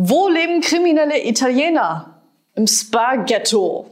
Wo leben kriminelle Italiener? Im Spa-Ghetto.